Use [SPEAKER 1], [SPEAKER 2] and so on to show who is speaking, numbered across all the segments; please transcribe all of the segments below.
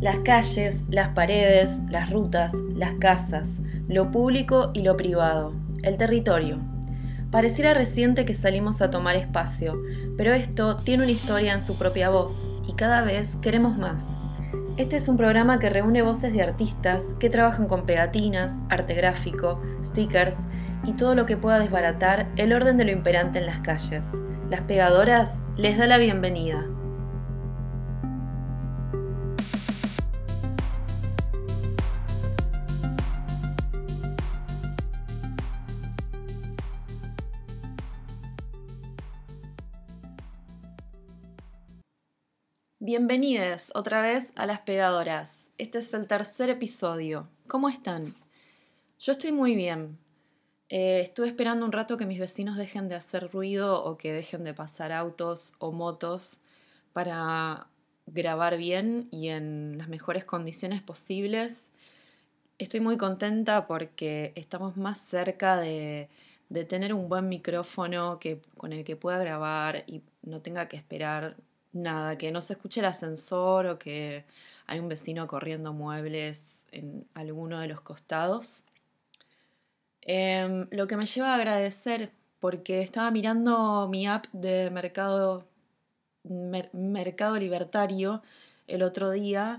[SPEAKER 1] Las calles, las paredes, las rutas, las casas, lo público y lo privado, el territorio. Pareciera reciente que salimos a tomar espacio, pero esto tiene una historia en su propia voz y cada vez queremos más. Este es un programa que reúne voces de artistas que trabajan con pegatinas, arte gráfico, stickers y todo lo que pueda desbaratar el orden de lo imperante en las calles. Las pegadoras les da la bienvenida. Bienvenidos otra vez a Las Pegadoras. Este es el tercer episodio. ¿Cómo están? Yo estoy muy bien. Eh, estuve esperando un rato que mis vecinos dejen de hacer ruido o que dejen de pasar autos o motos para grabar bien y en las mejores condiciones posibles. Estoy muy contenta porque estamos más cerca de, de tener un buen micrófono que, con el que pueda grabar y no tenga que esperar nada, que no se escuche el ascensor o que hay un vecino corriendo muebles en alguno de los costados. Em, lo que me lleva a agradecer, porque estaba mirando mi app de mercado, mercado libertario el otro día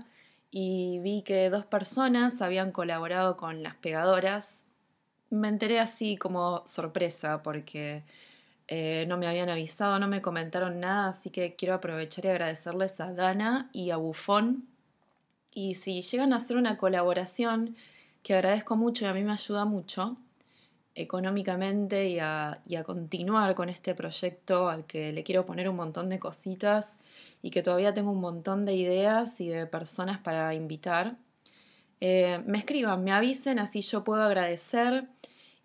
[SPEAKER 1] y vi que dos personas habían colaborado con las pegadoras. Me enteré así como sorpresa porque eh, no me habían avisado, no me comentaron nada, así que quiero aprovechar y agradecerles a Dana y a Bufón. Y si llegan a hacer una colaboración, que agradezco mucho y a mí me ayuda mucho económicamente y a, continuar con este proyecto al que le quiero poner un montón de cositas y que todavía tengo un montón de ideas y de personas para invitar, eh, me escriban, me avisen, así yo puedo agradecer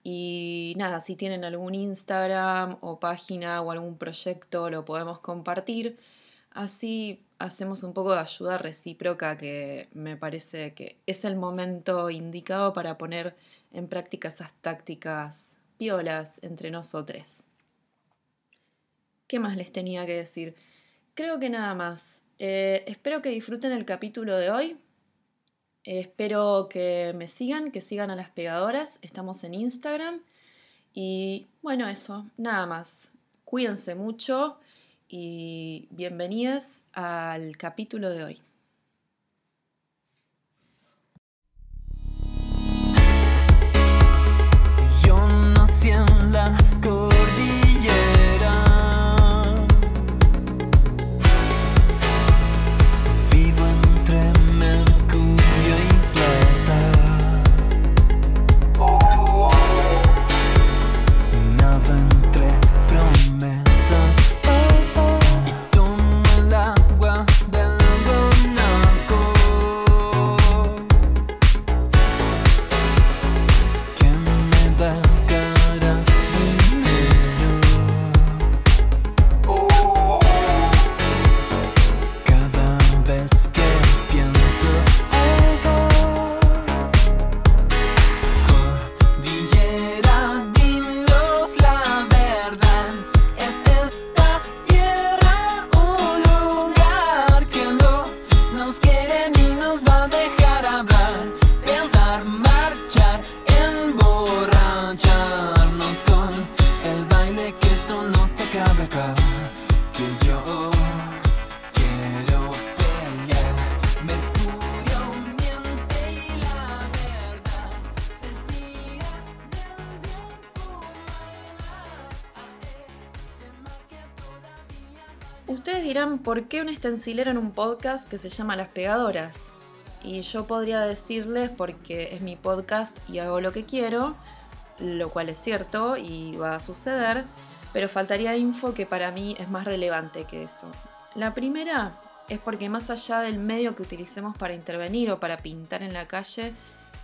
[SPEAKER 1] y nada, si tienen algún Instagram o página o algún proyecto, lo podemos compartir. Así hacemos un poco de ayuda recíproca que me parece que es el momento indicado para poner en práctica esas tácticas piolas entre nosotros. ¿Qué más les tenía que decir? Creo que nada más. Eh, espero que disfruten el capítulo de hoy. Espero que me sigan, que sigan a las pegadoras. Estamos en Instagram. Y bueno, eso, nada más. Cuídense mucho y bienvenidos al capítulo de hoy. Dirán, ¿por qué un estencilero en un podcast que se llama Las Pegadoras? Y yo podría decirles porque es mi podcast y hago lo que quiero, lo cual es cierto y va a suceder, pero faltaría info que para mí es más relevante que eso. La primera es porque más allá del medio que utilicemos para intervenir o para pintar en la calle,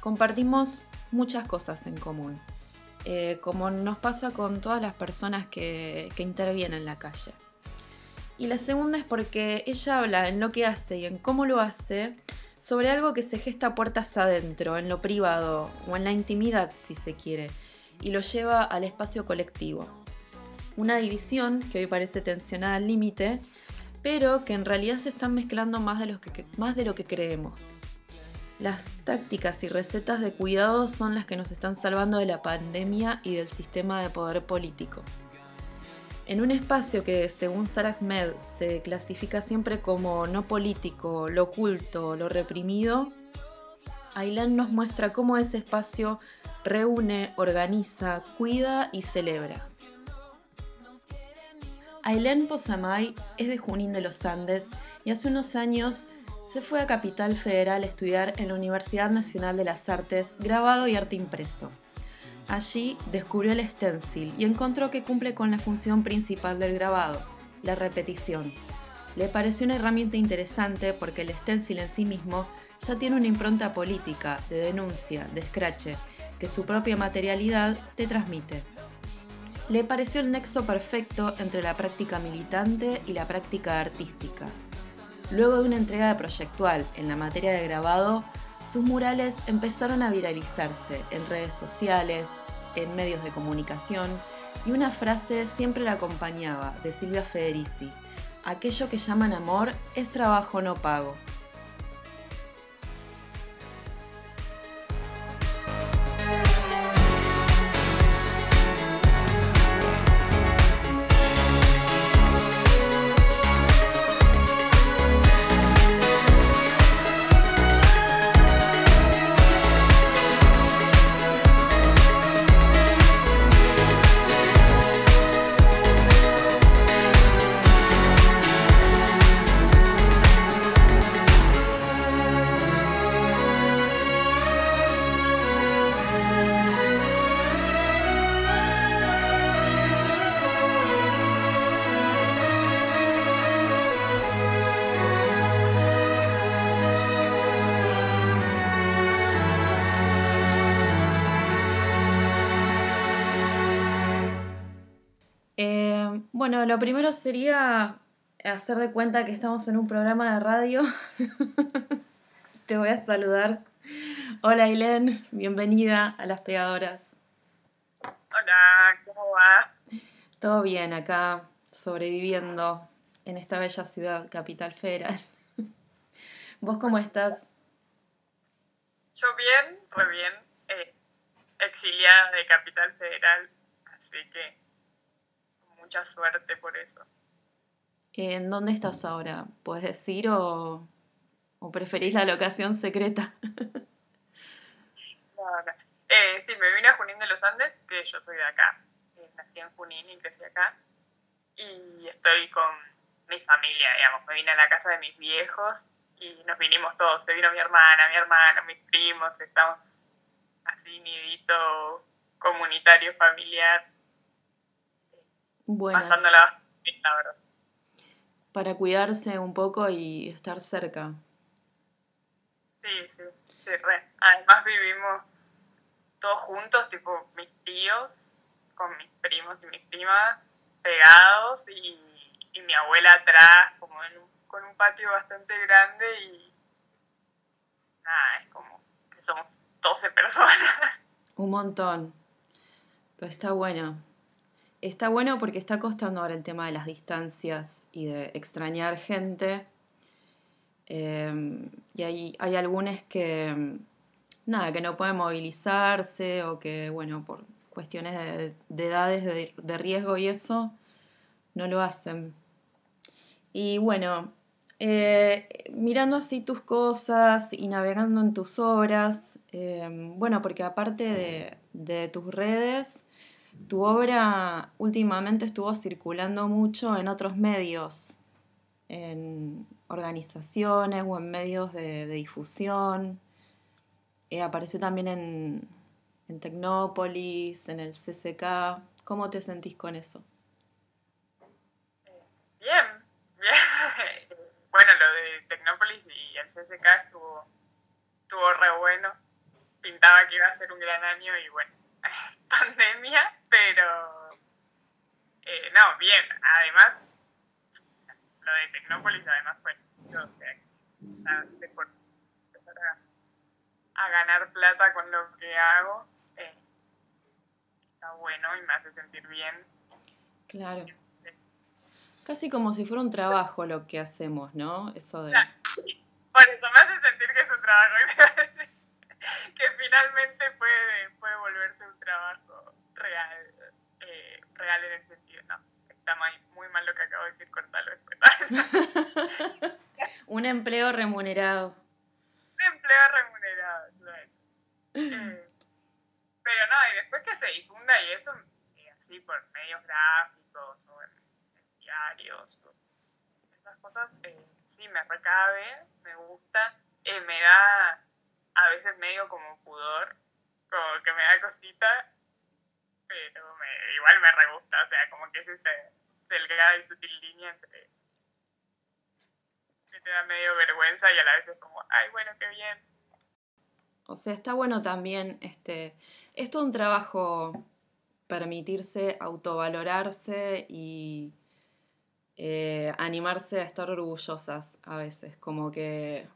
[SPEAKER 1] compartimos muchas cosas en común, eh, como nos pasa con todas las personas que intervienen en la calle. Y la segunda es porque ella habla en lo que hace y en cómo lo hace sobre algo que se gesta puertas adentro, en lo privado o en la intimidad si se quiere, y lo lleva al espacio colectivo. Una división que hoy parece tensionada al límite, pero que en realidad se están mezclando más de, más de lo que creemos. Las tácticas y recetas de cuidado son las que nos están salvando de la pandemia y del sistema de poder político. En un espacio que, según Sarah Ahmed, se clasifica siempre como no político, lo oculto, lo reprimido, Aylan nos muestra cómo ese espacio reúne, organiza, cuida y celebra. Ailén Posamay es de Junín de los Andes y hace unos años se fue a Capital Federal a estudiar en la Universidad Nacional de las Artes grabado y arte impreso. Allí descubrió el stencil y encontró que cumple con la función principal del grabado, la repetición. Le pareció una herramienta interesante porque el stencil en sí mismo ya tiene una impronta política, de denuncia, de escrache, que su propia materialidad te transmite le pareció el nexo perfecto entre la práctica militante y la práctica artística. Luego de una entrega de proyectual en la materia de grabado, sus murales empezaron a viralizarse en redes sociales, en medios de comunicación, y una frase siempre la acompañaba de Silvia Federici, aquello que llaman amor es trabajo no pago. Bueno, lo primero sería hacer de cuenta que estamos en un programa de radio. Te voy a saludar. Hola, Ailén, bienvenida a Las Pegadoras.
[SPEAKER 2] Hola, ¿cómo va?
[SPEAKER 1] Todo bien acá, sobreviviendo en esta bella ciudad, capital federal. ¿Vos cómo estás?
[SPEAKER 2] Yo bien, muy bien. Eh, exiliada de Capital Federal, así que mucha suerte por eso.
[SPEAKER 1] ¿En dónde estás ahora? ¿Puedes decir o, preferís la locación secreta?
[SPEAKER 2] Eh, sí, me vine a Junín de los Andes, que yo soy de acá. Eh, nací en Junín y crecí acá. Y estoy con mi familia, digamos. Me vine a la casa de mis viejos y nos vinimos todos. Se vino mi hermana, mi hermano, mis primos. Estamos así, nidito comunitario, familiar bueno, pasándola la verdad.
[SPEAKER 1] Para cuidarse un poco y estar cerca.
[SPEAKER 2] Sí, sí, sí, re. Además vivimos todos juntos, tipo mis tíos, con mis primos y mis primas, pegados y, mi abuela atrás, como con un patio bastante grande y nada, es como que somos 12 personas.
[SPEAKER 1] Un montón. Pero está bueno. Está bueno porque está costando ahora el tema de las distancias y de extrañar gente. Em, y hay, hay algunos que, nada, que no pueden movilizarse o que, bueno, por cuestiones de, edades de, riesgo y eso, no lo hacen. Y bueno, eh, mirando así tus cosas y navegando en tus obras, em, bueno, porque aparte de, de tus redes, tu obra últimamente estuvo circulando mucho en otros medios, en organizaciones o en medios de, difusión. Eh, apareció también en, en Tecnópolis, en el CCK. ¿Cómo te sentís con eso?
[SPEAKER 2] Bien, bien. bueno, lo de Tecnópolis y el CCK estuvo, estuvo re bueno. Pintaba que iba a ser un gran año y bueno, pandemia, pero eh, no, bien. Además, lo de Tecnópolis además fue a, ganar plata con lo que hago. Eh, está bueno y me hace sentir bien.
[SPEAKER 1] Claro. Casi como si fuera un trabajo lo que hacemos, ¿no? Eso de...
[SPEAKER 2] Por eso me hace sentir que es un trabajo. que finalmente puede, puede volverse un trabajo real, eh, real en el sentido, no. Está muy, mal lo que acabo de decir, cortalo después.
[SPEAKER 1] un empleo remunerado.
[SPEAKER 2] Un empleo remunerado, claro. Eh, pero no, y después que se difunda y eso, así por medios gráficos o en, diarios, esas cosas, eh, sí me recabe, me gusta, me da a veces medio como pudor, como que me da cosita, pero me, igual me re gusta, o sea, como que es esa delgada y sutil línea entre que te da medio vergüenza y a la vez es como, ay, bueno, qué bien.
[SPEAKER 1] O sea, está bueno también, este, es todo un trabajo permitirse autovalorarse y eh, animarse a estar orgullosas a veces, como que,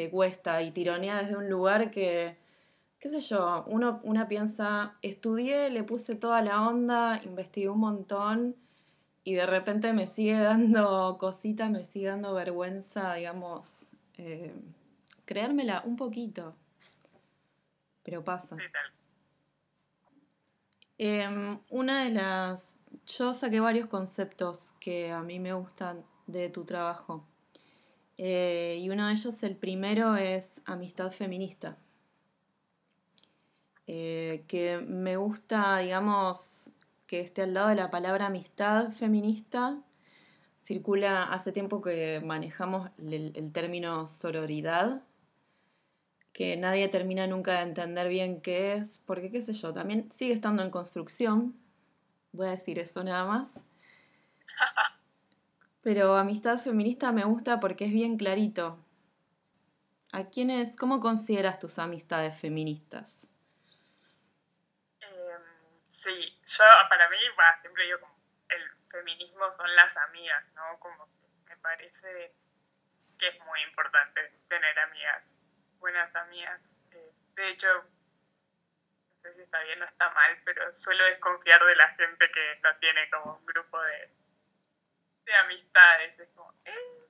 [SPEAKER 1] que cuesta y tironea desde un lugar que, qué sé yo, uno, una piensa, estudié, le puse toda la onda, investigué un montón y de repente me sigue dando cosita, me sigue dando vergüenza, digamos, eh, creérmela un poquito. Pero pasa. Em, una de las... Yo saqué varios conceptos que a mí me gustan de tu trabajo. Eh, y uno de ellos, el primero, es amistad feminista. Eh, que me gusta, digamos, que esté al lado de la palabra amistad feminista. Circula hace tiempo que manejamos el término sororidad, que nadie termina nunca de entender bien qué es, porque qué sé yo, también sigue estando en construcción, voy a decir eso nada más. Pero amistad feminista me gusta porque es bien clarito. ¿A quiénes, cómo consideras tus amistades feministas?
[SPEAKER 2] Em, sí, yo para mí, siempre digo como el feminismo son las amigas, ¿no? Como me parece que es muy importante tener amigas buenas amigas. Eh, de hecho, no sé si está bien o está mal, pero suelo desconfiar de la gente que no tiene como un grupo de, de amistades. Es como, eh",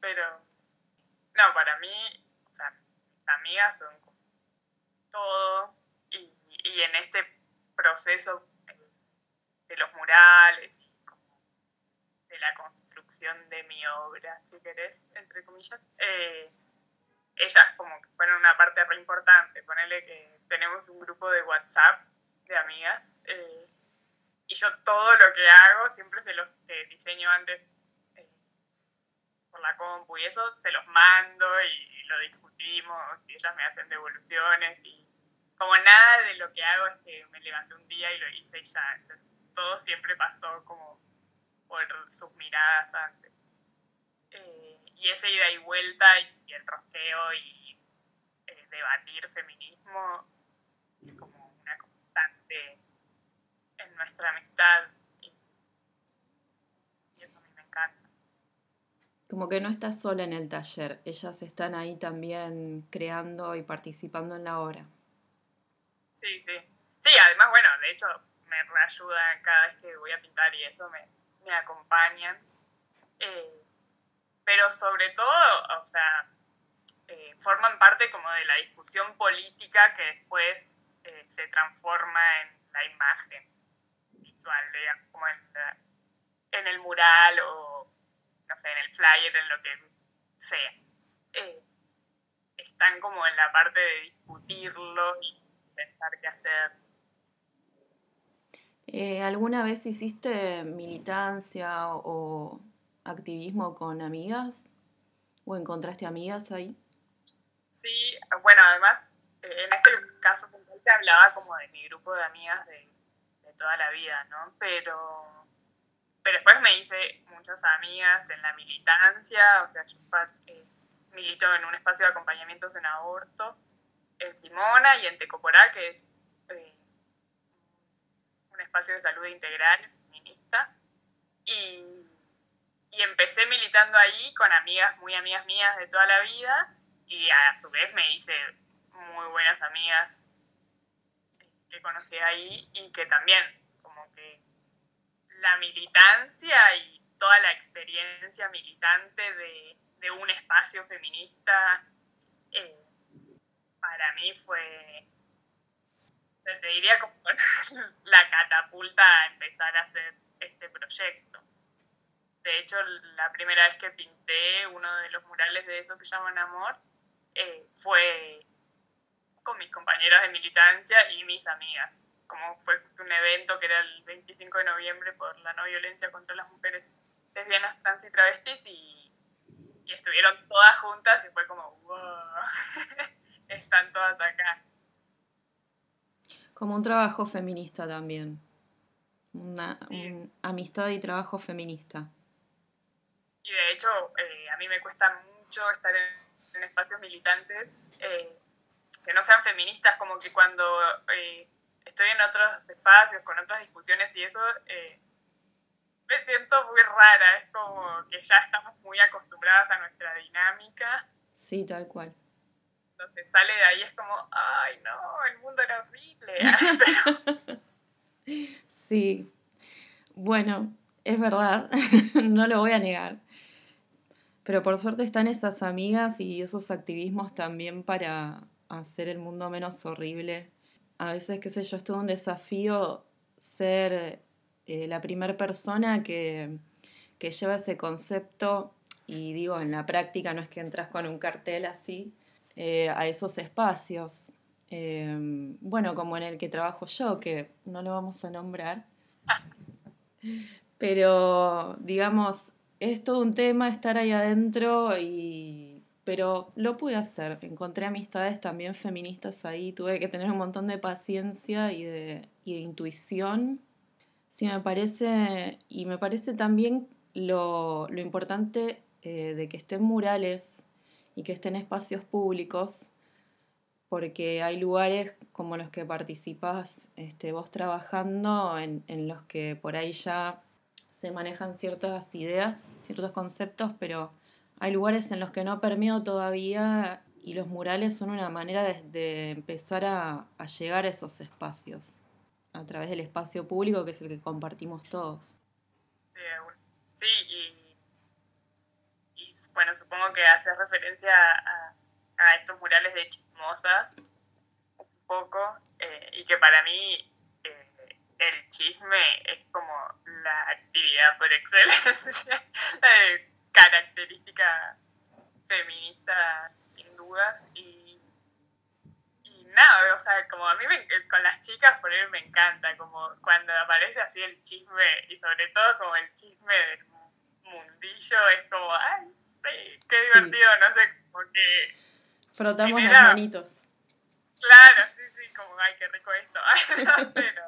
[SPEAKER 2] Pero, no, para mí, o sea, mis amigas son todo y, en este proceso eh, de los murales y de la construcción de mi obra, si querés, entre comillas, eh, ellas como que fueron una parte re importante. Ponele que tenemos un grupo de WhatsApp de amigas eh, y yo todo lo que hago siempre se los diseño antes eh, por la compu y eso se los mando y lo discutimos y ellas me hacen devoluciones y como nada de lo que hago es que me levanté un día y lo hice y ya. Todo siempre pasó como por sus miradas antes. Eh, y esa ida y vuelta y el rosqueo y eh, debatir feminismo es como una constante nuestra amistad y, eso a mí me encanta.
[SPEAKER 1] Como que no estás sola en el taller, ellas están ahí también creando y participando en la obra.
[SPEAKER 2] Sí, sí. Sí, además, bueno, de hecho me reayudan cada vez que voy a pintar y eso me, me acompañan. Eh, pero sobre todo, o sea, eh, forman parte como de la discusión política que después eh, se transforma en la imagen visual, como en, el mural o, no sé, en el flyer, en lo que sea. Eh, están como en la parte de discutirlo y pensar qué hacer.
[SPEAKER 1] ¿Alguna vez hiciste militancia o activismo con amigas? ¿O encontraste amigas ahí?
[SPEAKER 2] Sí, bueno, además, eh, en este caso te hablaba como de mi grupo de amigas de, toda la vida, ¿no? Pero, pero después me hice muchas amigas en la militancia, o sea, yo eh, milito en un espacio de acompañamientos en aborto, en Simona y en Tecoporá, que es eh, un espacio de salud integral feminista. Y y empecé militando ahí con amigas, muy amigas mías de toda la vida y a su vez me hice muy buenas amigas que conocí ahí y que también como que la militancia y toda la experiencia militante de, un espacio feminista, eh, para mí fue, te diría como la catapulta a empezar a hacer este proyecto. De hecho, la primera vez que pinté uno de los murales de eso que llaman amor eh, fue con mis compañeras de militancia y mis amigas. Como fue un evento que era el 25 de noviembre por la no violencia contra las mujeres lesbianas, trans y travestis y, y estuvieron todas juntas y fue como, wow, están todas acá.
[SPEAKER 1] Como un trabajo feminista también. Una amistad y trabajo feminista.
[SPEAKER 2] Y de hecho, eh, a mí me cuesta mucho estar en, espacios militantes eh, que no sean feministas, como que cuando eh, estoy en otros espacios, con otras discusiones y eso, me siento muy rara. Es como que ya estamos muy acostumbradas a nuestra dinámica.
[SPEAKER 1] Sí, tal cual.
[SPEAKER 2] Entonces sale de ahí, es como, ay, no, el mundo era horrible.
[SPEAKER 1] Sí, bueno, es verdad, no lo voy a negar. Pero por suerte están esas amigas y esos activismos también para hacer el mundo menos horrible. A veces, qué sé yo, es todo un desafío ser eh, la primera persona que, que lleva ese concepto, y digo, en la práctica no es que entras con un cartel así, eh, a esos espacios. Em, bueno, como en el que trabajo yo, que no lo vamos a nombrar. Pero, digamos, es todo un tema estar ahí adentro y... Pero lo pude hacer. Encontré amistades también feministas ahí. Tuve que tener un montón de paciencia y de, intuición. Sí, me parece... Y me parece también lo, importante eh, de que estén murales y que estén espacios públicos, porque hay lugares como los que participas este, vos trabajando, en, los que por ahí ya se manejan ciertas ideas, ciertos conceptos, pero hay lugares en los que no permeo todavía y los murales son una manera de, empezar a, llegar a esos espacios, a través del espacio público que es el que compartimos todos.
[SPEAKER 2] Sí, y bueno, supongo que hace referencia a, estos murales de chismosas un poco, eh, y que para mí eh, el chisme es como la actividad por excelencia, característica feminista sin dudas, y, y nada, o sea, como a mí con las chicas por él me encanta, como cuando aparece así el chisme, y sobre todo como el chisme del mundillo, es como, ay, sí, qué divertido, no sé, porque...
[SPEAKER 1] Frotamos las manitos.
[SPEAKER 2] Claro, sí, sí, como, ay, qué rico esto. Pero,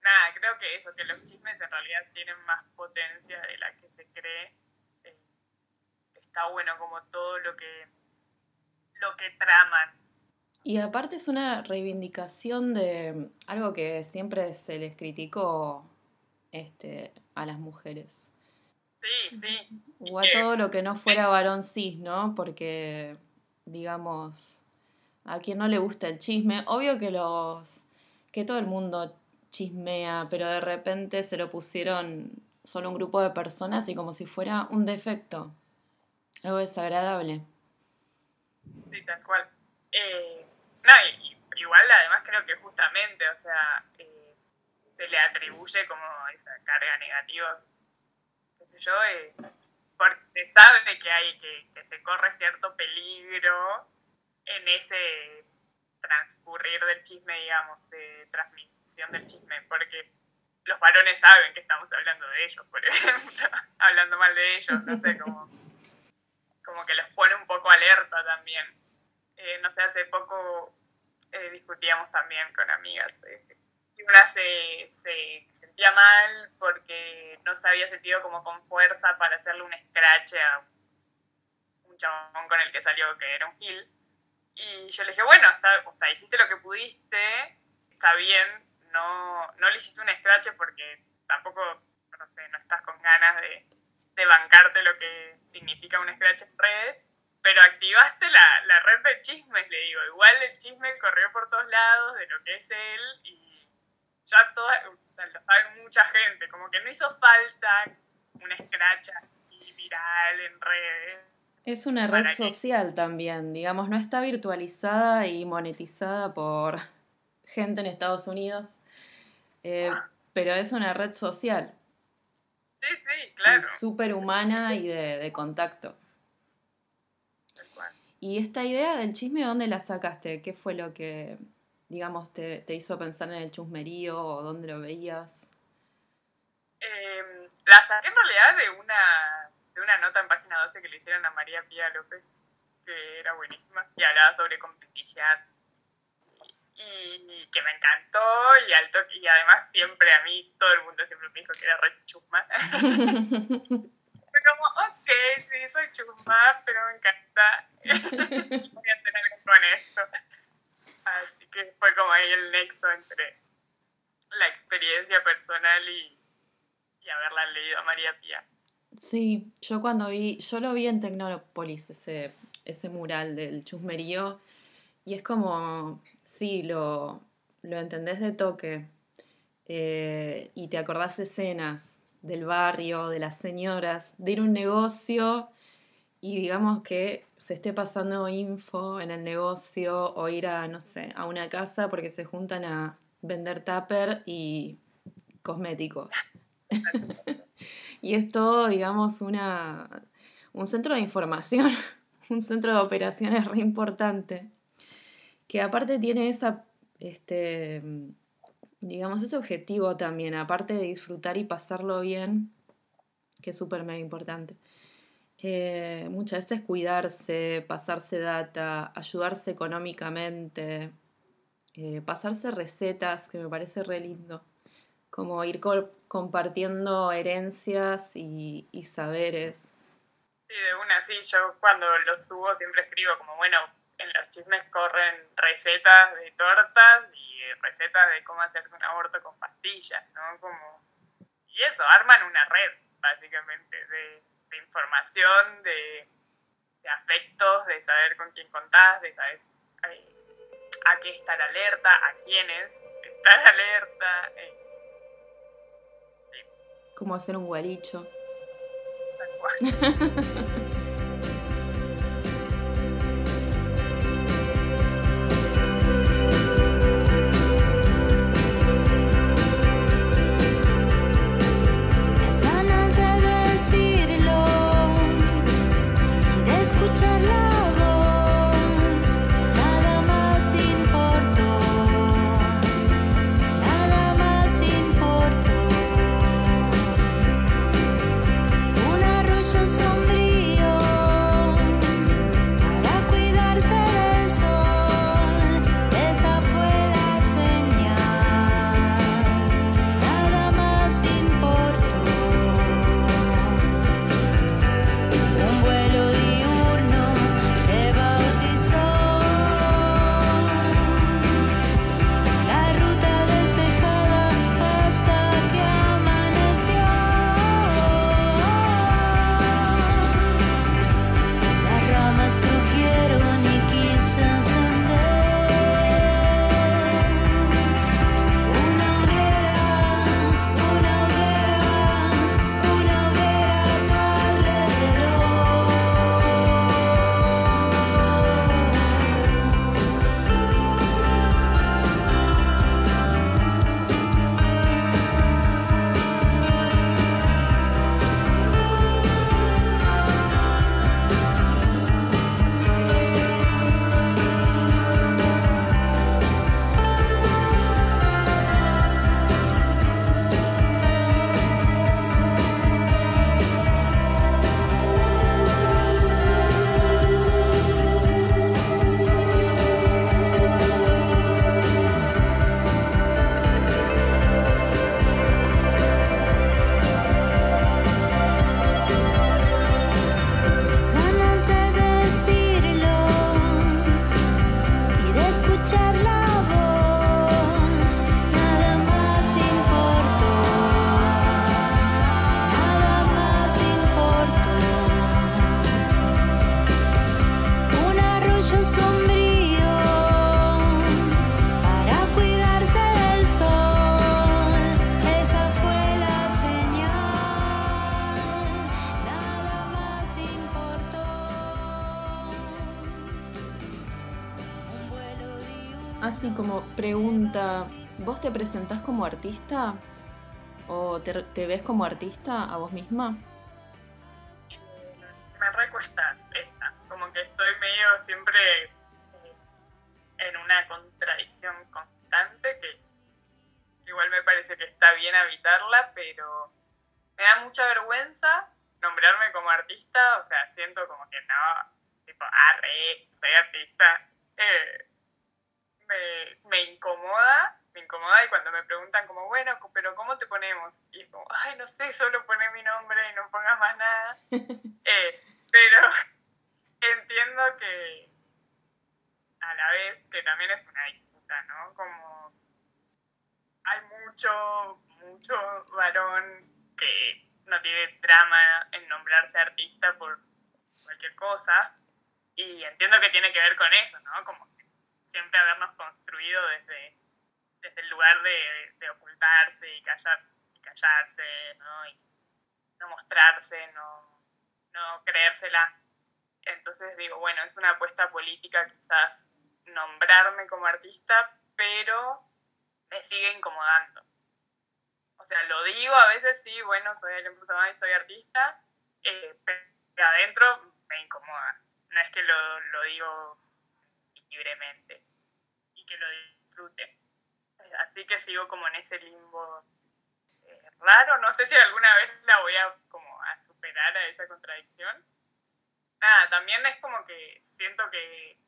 [SPEAKER 2] nada, creo que eso, que los chismes en realidad tienen más potencia de la que se cree. Eh, está bueno como todo lo que, lo que traman.
[SPEAKER 1] Y aparte es una reivindicación de algo que siempre se les criticó este, a las mujeres
[SPEAKER 2] Sí, sí.
[SPEAKER 1] O a todo lo que no fuera varón cis, ¿no? Porque, digamos, a quien no le gusta el chisme, obvio que los que todo el mundo chismea, pero de repente se lo pusieron solo un grupo de personas y como si fuera un defecto, algo desagradable.
[SPEAKER 2] Sí, tal cual. Eh, no, igual además creo que justamente, o sea, eh, se le atribuye como esa carga negativa yo, eh, porque sabe que hay, que, se corre cierto peligro en ese transcurrir del chisme, digamos, de transmisión del chisme, porque los varones saben que estamos hablando de ellos, por ejemplo, hablando mal de ellos, no sé, como, como que los pone un poco alerta también. Eh, no sé, hace poco eh, discutíamos también con amigas una se, se, sentía mal porque no se había sentido como con fuerza para hacerle un scratch a un chabón con el que salió que era un kill. Y yo le dije, bueno, está, o sea, hiciste lo que pudiste, está bien, no, no le hiciste un scratch porque tampoco, no sé, no estás con ganas de, de bancarte lo que significa un scratch en redes, pero activaste la, la red de chismes, le digo. Igual el chisme corrió por todos lados de lo que es él y ya toda, o sea, lo sabe mucha gente, como que no hizo falta un scratch así viral en redes.
[SPEAKER 1] Es una red social también, digamos, no está virtualizada y monetizada por gente en Estados Unidos, eh, ah. pero es una red social.
[SPEAKER 2] Sí, sí, claro.
[SPEAKER 1] Súper humana y de, de contacto. ¿Y esta idea del chisme, dónde la sacaste? ¿Qué fue lo que, digamos, te, te hizo pensar en el chusmerío o dónde lo veías?
[SPEAKER 2] Em, la saqué en realidad de una, de una nota en página 12 que le hicieron a María Pía López, que era buenísima, y hablaba sobre competitividad y que me encantó y, al y además siempre a mí todo el mundo siempre me dijo que era re chusma. Como, ok, sí, soy chusma, pero me encanta. Voy a hacer algo con esto. Así que fue como ahí el nexo entre la experiencia personal y, y haberla leído a María Pía.
[SPEAKER 1] Sí, yo cuando vi, yo lo vi en Tecnópolis, ese, ese mural del chusmerío, y es como, sí, lo, lo entendés de toque eh, y te acordás escenas del barrio, de las señoras, de ir a un negocio y digamos que se esté pasando info en el negocio o ir a, no sé, a una casa porque se juntan a vender tupper y cosméticos. y es todo, digamos, una, un centro de información, un centro de operaciones re importante que aparte tiene esa, este, digamos, ese objetivo también, aparte de disfrutar y pasarlo bien, que es súper mega importante. Eh, muchas veces cuidarse, pasarse data, ayudarse económicamente, eh, pasarse recetas, que me parece re lindo. Como ir compartiendo herencias y, y saberes.
[SPEAKER 2] Sí, de una, sí, yo cuando lo subo siempre escribo como, bueno, en los chismes corren recetas de tortas y recetas de cómo hacerse un aborto con pastillas, ¿no? Como, y eso, arman una red, básicamente, de, información, de, afectos, de saber con quién contás, de saber eh, a qué estar alerta, a quiénes estar alerta. Eh.
[SPEAKER 1] Cómo hacer un guaricho. artista? ¿O te, ves como artista a vos misma?
[SPEAKER 2] Me recuesta esta, como que estoy medio siempre eh, en una contradicción constante que igual me parece que está bien habitarla, pero me da mucha vergüenza nombrarme como artista, o sea, siento como que no, tipo, arre, soy artista. Eh, me, me y cuando me preguntan como, bueno, pero ¿cómo te ponemos? Y como, ay, no sé, solo poné mi nombre y no pongas más nada. Eh, pero entiendo que a la vez que también es una disputa, ¿no? Como hay mucho, mucho varón que no tiene drama en nombrarse artista por cualquier cosa. Y entiendo que tiene que ver con eso, ¿no? Como siempre habernos construido desde, desde el lugar de, ocultarse y, callar, callarse, ¿no? Mostrarse, no, creérsela. Entonces digo, bueno, es una apuesta política quizás nombrarme como artista, pero me sigue incomodando. O sea, lo digo a veces sí, bueno, soy el y soy artista, eh, pero adentro me incomoda. No es que lo, lo digo libremente y que lo disfrute. Así que sigo como en ese limbo eh, raro. No sé si alguna vez la voy a como a superar a esa contradicción. Nada, también es como que siento que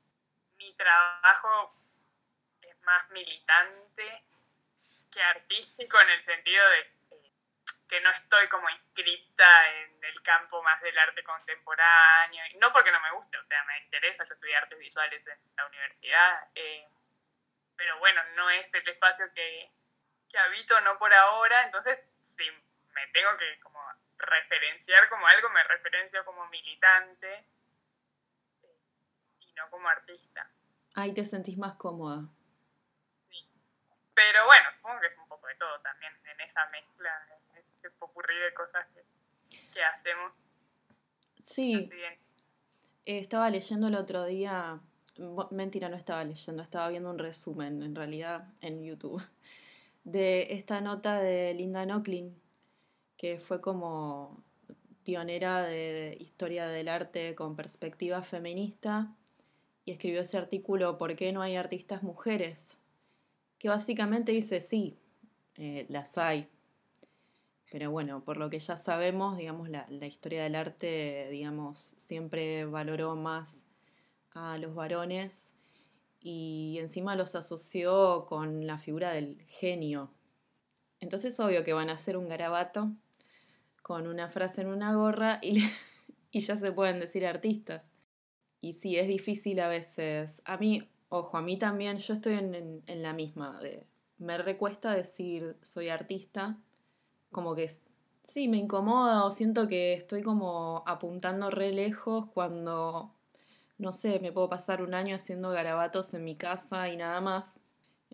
[SPEAKER 2] mi trabajo es más militante que artístico en el sentido de que no estoy como inscripta en el campo más del arte contemporáneo, no porque no me guste, o sea, me interesa, yo estudié artes visuales en la universidad, eh, pero bueno, no es el espacio que, que habito, no por ahora, entonces si me tengo que como referenciar como algo, me referencio como militante y no como artista.
[SPEAKER 1] Ahí te sentís más cómoda.
[SPEAKER 2] Sí. Pero bueno, supongo que es un poco de todo también en esa mezcla ocurrir de cosas que, hacemos.
[SPEAKER 1] Sí. Eh, estaba leyendo el otro día, mentira, no estaba leyendo, estaba viendo un resumen en realidad en YouTube de esta nota de Linda Nocklin, que fue como pionera de historia del arte con perspectiva feminista y escribió ese artículo ¿Por qué no hay artistas mujeres? que básicamente dice sí, eh, las hay, pero bueno, por lo que ya sabemos, digamos, la, historia del arte, digamos, siempre valoró más a los varones y encima los asoció con la figura del genio. Entonces, obvio que van a hacer un garabato con una frase en una gorra y, y ya se pueden decir artistas. Y sí, es difícil a veces. A mí, ojo, a mí también, yo estoy en, en la misma. De, me recuesta decir soy artista como que sí, me incomoda o siento que estoy como apuntando re lejos cuando, no sé, me puedo pasar un año haciendo garabatos en mi casa y nada más.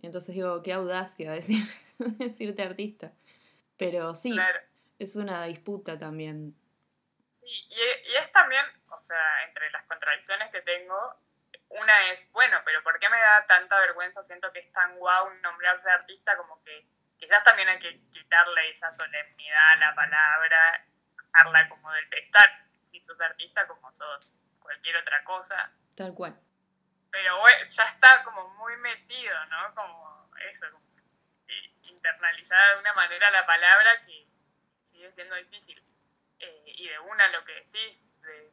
[SPEAKER 1] Entonces digo, qué audacia decir, decirte artista. Pero sí, es una disputa también.
[SPEAKER 2] Sí, y, es también, o sea, entre las contradicciones que tengo, una es, bueno, pero ¿por qué me da tanta vergüenza? Siento que es tan guau nombrarse artista como que quizás también hay que quitarle esa solemnidad a la palabra, dejarla como del pedestal, si sos artista como sos cualquier otra cosa.
[SPEAKER 1] Tal cual.
[SPEAKER 2] Pero bueno, ya está como muy metido, ¿no? Como eso, como internalizada de una manera la palabra que sigue siendo difícil. Eh, y de una lo que decís, de,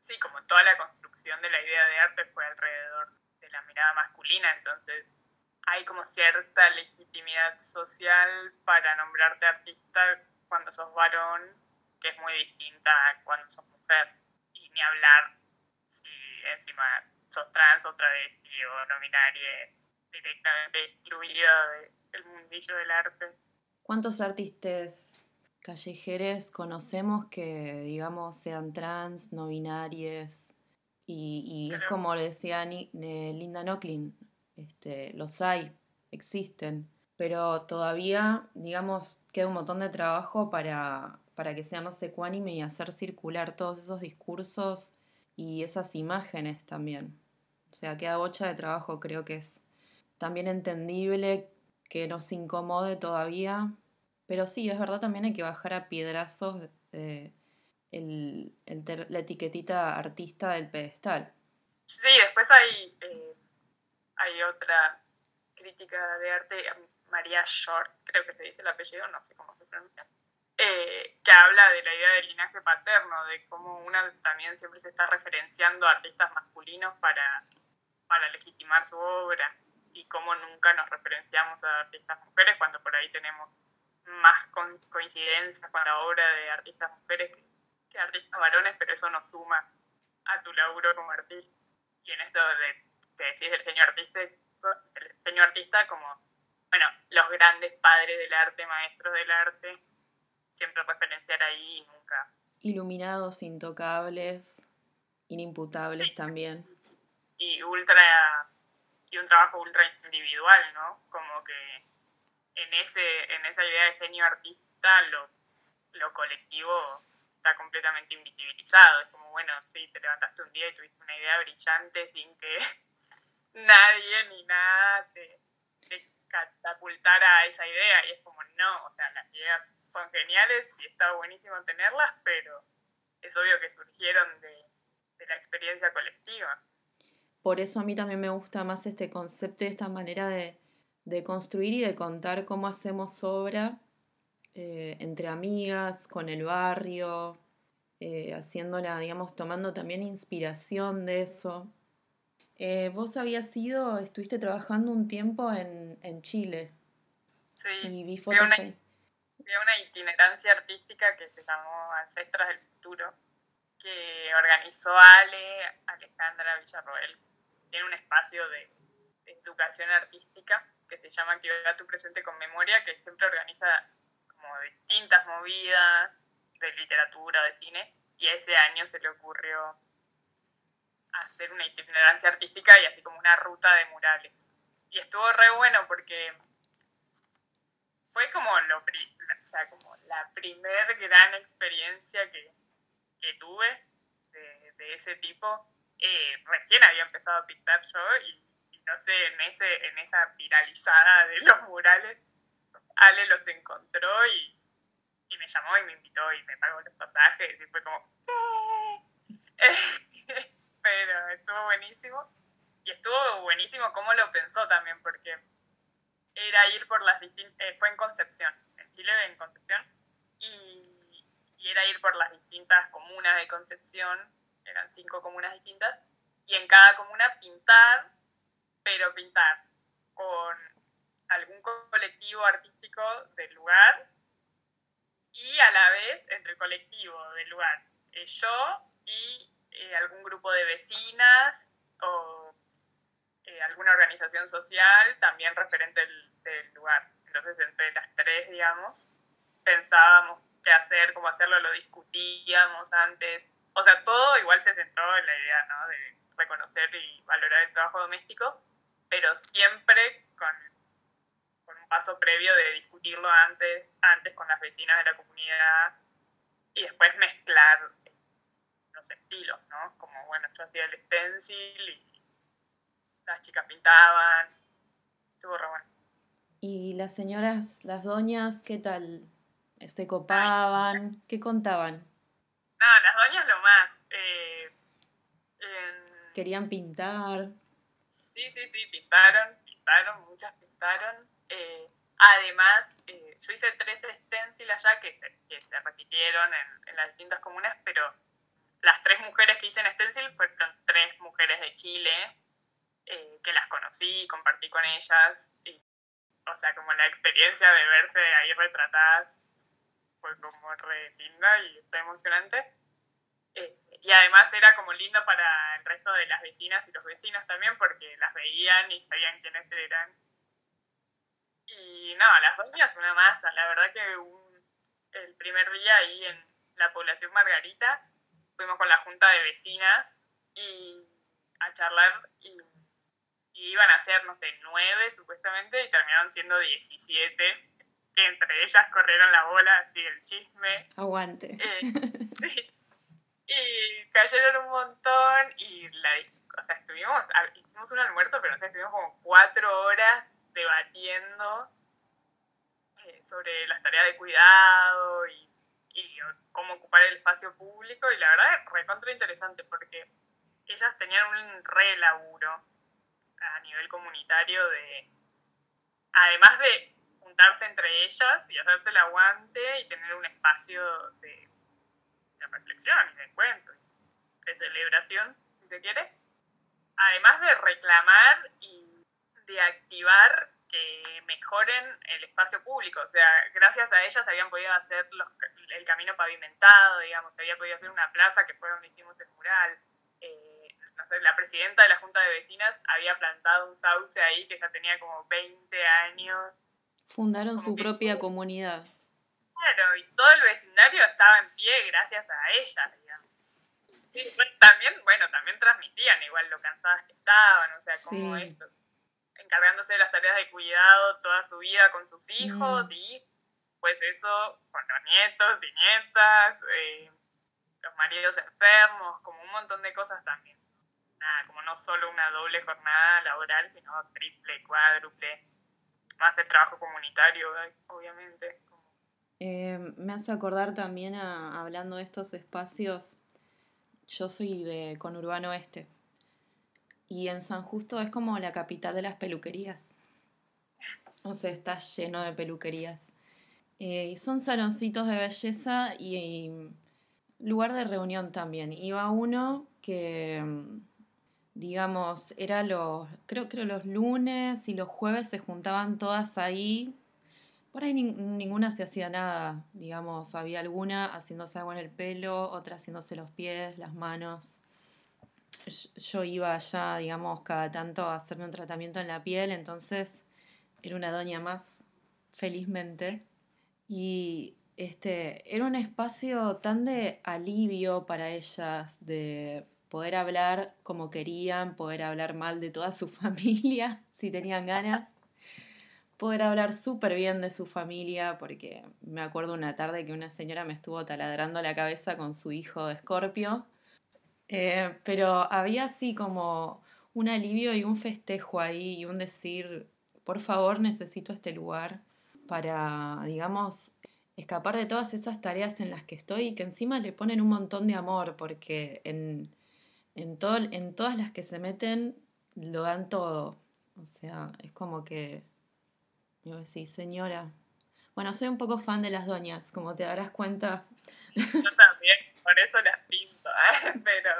[SPEAKER 2] sí, como toda la construcción de la idea de arte fue alrededor de la mirada masculina, entonces hay como cierta legitimidad social para nombrarte artista cuando sos varón, que es muy distinta a cuando sos mujer. Y ni hablar encima sos trans otra vez o no directamente excluida del mundillo del arte.
[SPEAKER 1] ¿Cuántos artistas callejeros conocemos que, digamos, sean trans, no binarias? Y, y es como decía eh, Linda Nocklin, este, los hay, existen, pero todavía, digamos, queda un montón de trabajo para, para que sea más ecuánime y hacer circular todos esos discursos y esas imágenes también. O sea, queda bocha de trabajo, creo que es también entendible que nos incomode todavía. Pero sí, es verdad, también hay que bajar a piedrazos el, la etiquetita artista del pedestal.
[SPEAKER 2] Sí, después hay, eh, hay otra crítica de arte, María Short, creo que se dice el apellido, no sé cómo se pronuncia, eh, que habla de la idea del linaje paterno, de cómo una también siempre se está referenciando a artistas masculinos para, para legitimar su obra y cómo nunca nos referenciamos a artistas mujeres cuando por ahí tenemos más coincidencias con la obra de artistas mujeres que, que artistas varones, pero eso no suma a tu laburo como artista. Y en esto de, te decís del genio artista, el genio artista como, bueno, los grandes padres del arte, maestros del arte, siempre referenciar ahí y nunca.
[SPEAKER 1] Iluminados, intocables, inimputables también.
[SPEAKER 2] Y ultra, y un trabajo ultra individual, ¿no? Como que en, ese, en esa idea de genio artista lo, lo colectivo está completamente invisibilizado. Es como, bueno, sí, te levantaste un día y tuviste una idea brillante sin que nadie ni nada te, catapultara a esa idea. Y es como, no, o sea, las ideas son geniales y está buenísimo tenerlas, pero es obvio que surgieron de, la experiencia colectiva.
[SPEAKER 1] Por eso a mí también me gusta más este concepto y esta manera de, construir y de contar cómo hacemos obra eh, entre amigas, con el barrio, eh, haciéndola, digamos, tomando también inspiración de eso. Eh, vos habías ido, estuviste trabajando un tiempo en, Chile.
[SPEAKER 2] Sí, y vi fotos una, una itinerancia artística que se llamó Ancestras del Futuro, que organizó Ale Alejandra Villarroel. Tiene un espacio de, educación artística que se llama Actividad Tu Presente con Memoria, que siempre organiza como distintas movidas de literatura, de cine, y ese año se le ocurrió hacer una itinerancia artística y así como una ruta de murales. Y estuvo re bueno porque fue como, lo, o sea, como la primer gran experiencia que, que tuve de, de, ese tipo. Eh, recién había empezado a pintar yo y, no sé, en, ese, en esa viralizada de los murales, Ale los encontró y, y me llamó y me invitó y me pagó los pasajes y fue como... pero estuvo buenísimo. Y estuvo buenísimo cómo lo pensó también, porque era ir por las distintas... Eh, fue en Concepción, en Chile, en Concepción, y, y era ir por las distintas comunas de Concepción, eran cinco comunas distintas, y en cada comuna pintar, pero pintar con algún colectivo artístico del lugar y a la vez entre el colectivo del lugar, eh, yo y eh, algún grupo de vecinas o eh, alguna organización social también referente del, lugar. Entonces, entre las tres, digamos, pensábamos qué hacer, cómo hacerlo, lo discutíamos antes. O sea, todo igual se centró en la idea ¿no? de reconocer y valorar el trabajo doméstico, pero siempre con, con un paso previo de discutirlo antes, antes con las vecinas de la comunidad y después mezclar los estilos, ¿no? Como, bueno, yo hacía el stencil y las chicas pintaban, estuvo re bueno.
[SPEAKER 1] ¿Y las señoras, las doñas, qué tal? ¿Se copaban? ¿Qué contaban?
[SPEAKER 2] No, las doñas lo más. Eh,
[SPEAKER 1] Querían pintar.
[SPEAKER 2] Sí, sí, sí, pintaron, pintaron, muchas pintaron. Eh, además, eh, yo hice tres stencil allá que se, que se repitieron en, en, las distintas comunas, pero las tres mujeres que hice en Stencil fueron tres mujeres de Chile, eh, que las conocí, compartí con ellas. Y, o sea, como la experiencia de verse ahí retratadas fue como re linda y re emocionante. Eh, y además era como lindo para el resto de las vecinas y los vecinos también, porque las veían y sabían quiénes eran. Y no, las dos una masa. La verdad que el primer día ahí en la población Margarita, fuimos con la junta de vecinas y a charlar y, iban a ser, no sé, nueve supuestamente y terminaron siendo 17, que entre ellas corrieron la bola, así el chisme.
[SPEAKER 1] Aguante.
[SPEAKER 2] Eh, sí. Y cayeron un montón y la, o sea, estuvimos, hicimos un almuerzo, pero no sé, estuvimos como cuatro horas horas debatiendo eh, sobre las tareas de cuidado y, y, cómo ocupar el espacio público y la verdad es recontra interesante porque ellas tenían un re laburo a nivel comunitario de, además de juntarse entre ellas y hacerse el aguante y tener un espacio de, de reflexión y de encuentro, de celebración, si se quiere, además de reclamar y de activar que mejoren el espacio público. O sea, gracias a ellas habían podido hacer el camino pavimentado, digamos, se había podido hacer una plaza que fue donde hicimos el mural. Eh, la presidenta de la Junta de Vecinas había plantado un sauce ahí que ya tenía como 20 años.
[SPEAKER 1] Fundaron su propia comunidad.
[SPEAKER 2] Claro, y todo el vecindario estaba en pie gracias a ella, digamos. también, bueno, también transmitían igual lo cansadas que estaban, o sea, como esto encargándose de las tareas de cuidado toda su vida con sus hijos mm. y pues eso con los nietos y nietas, eh, los maridos enfermos, como un montón de cosas también. Nada, como no solo una doble jornada laboral, sino triple, cuádruple, más el trabajo comunitario, obviamente.
[SPEAKER 1] Eh, me hace acordar también, hablando de estos espacios, yo soy de Conurbano Este. Y en San Justo es como la capital de las peluquerías. O sea, está lleno de peluquerías. Eh, son saloncitos de belleza y, lugar de reunión también. Iba uno que, digamos, era los, creo que los lunes y los jueves se juntaban todas ahí. Por ahí ninguna se hacía nada, digamos, había alguna haciéndose algo en el pelo, otra haciéndose los pies, las manos yo iba allá, digamos, cada tanto a hacerme un tratamiento en la piel, entonces era una doña más, felizmente. Y este, era un espacio tan de alivio para ellas, de poder hablar como querían, poder hablar mal de toda su familia, si tenían ganas, poder hablar súper bien de su familia, porque me acuerdo una tarde que una señora me estuvo taladrando la cabeza con su hijo de Escorpio eh, pero había así como un alivio y un festejo ahí y un decir, por favor necesito este lugar para, digamos, escapar de todas esas tareas en las que estoy y que encima le ponen un montón de amor porque en, en, todo, en todas las que se meten lo dan todo. O sea, es como que, yo decir, señora. Bueno, soy un poco fan de las doñas, como te darás cuenta.
[SPEAKER 2] Yo también, por eso las pinto, ¿eh? pero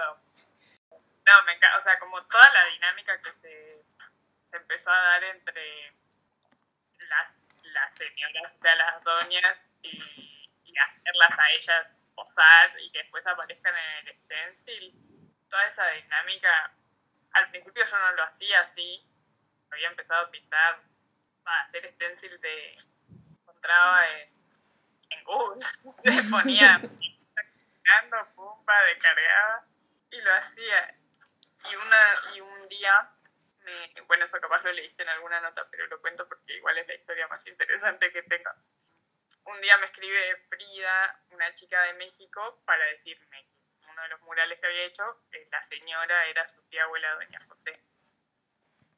[SPEAKER 2] no, me encanta, o sea, como toda la dinámica que se, se empezó a dar entre las, las señoras, o sea, las doñas, y, y, hacerlas a ellas posar y que después aparezcan en el stencil, toda esa dinámica, al principio yo no lo hacía así, había empezado a pintar, a hacer stencil de, encontraba en, en Google, se ponía pumba, descargaba y lo hacía. Y, una, y un día, me, bueno, eso capaz lo leíste en alguna nota, pero lo cuento porque igual es la historia más interesante que tengo. Un día me escribe Frida, una chica de México, para decirme que uno de los murales que había hecho, eh, la señora era su tía abuela, doña José.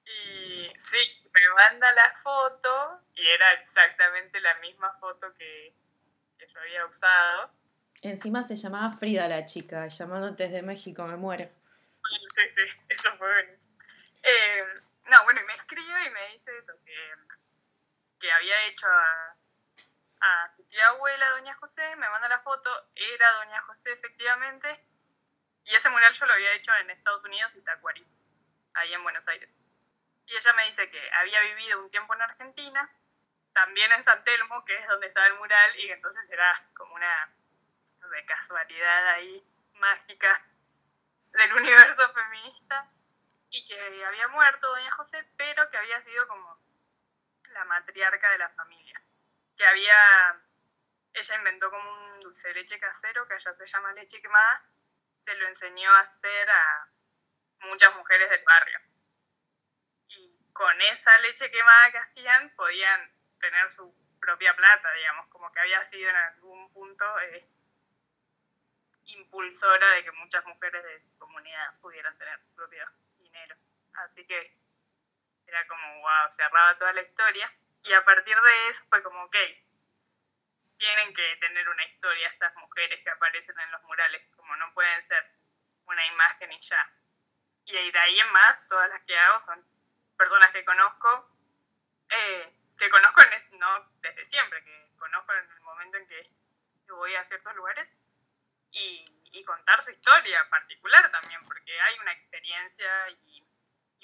[SPEAKER 2] Y sí, me manda la foto y era exactamente la misma foto que, que yo había usado
[SPEAKER 1] Encima se llamaba Frida la chica, llamándote desde México, me muero.
[SPEAKER 2] Sí, sí, eso fue buenísimo. Eh, no, bueno, y me escribe y me dice eso, que, que había hecho a, a tu tía abuela, doña José, me manda la foto, era doña José efectivamente, y ese mural yo lo había hecho en Estados Unidos y Tacuarí, ahí en Buenos Aires. Y ella me dice que había vivido un tiempo en Argentina, también en San Telmo, que es donde estaba el mural, y que entonces era como una de casualidad ahí mágica del universo feminista y que había muerto doña José, pero que había sido como la matriarca de la familia, que había, ella inventó como un dulce de leche casero que allá se llama leche quemada, se lo enseñó a hacer a muchas mujeres del barrio. Y con esa leche quemada que hacían podían tener su propia plata, digamos, como que había sido en algún punto eh, impulsora de que muchas mujeres de su comunidad pudieran tener su propio dinero. Así que era como, wow, cerraba toda la historia. Y a partir de eso fue como, ok, tienen que tener una historia estas mujeres que aparecen en los murales, como no pueden ser una imagen y ya. Y de ahí en más, todas las que hago son personas que conozco, eh, que conozco no desde siempre, que conozco en el momento en que voy a ciertos lugares y, contar su historia particular también, porque hay una experiencia y,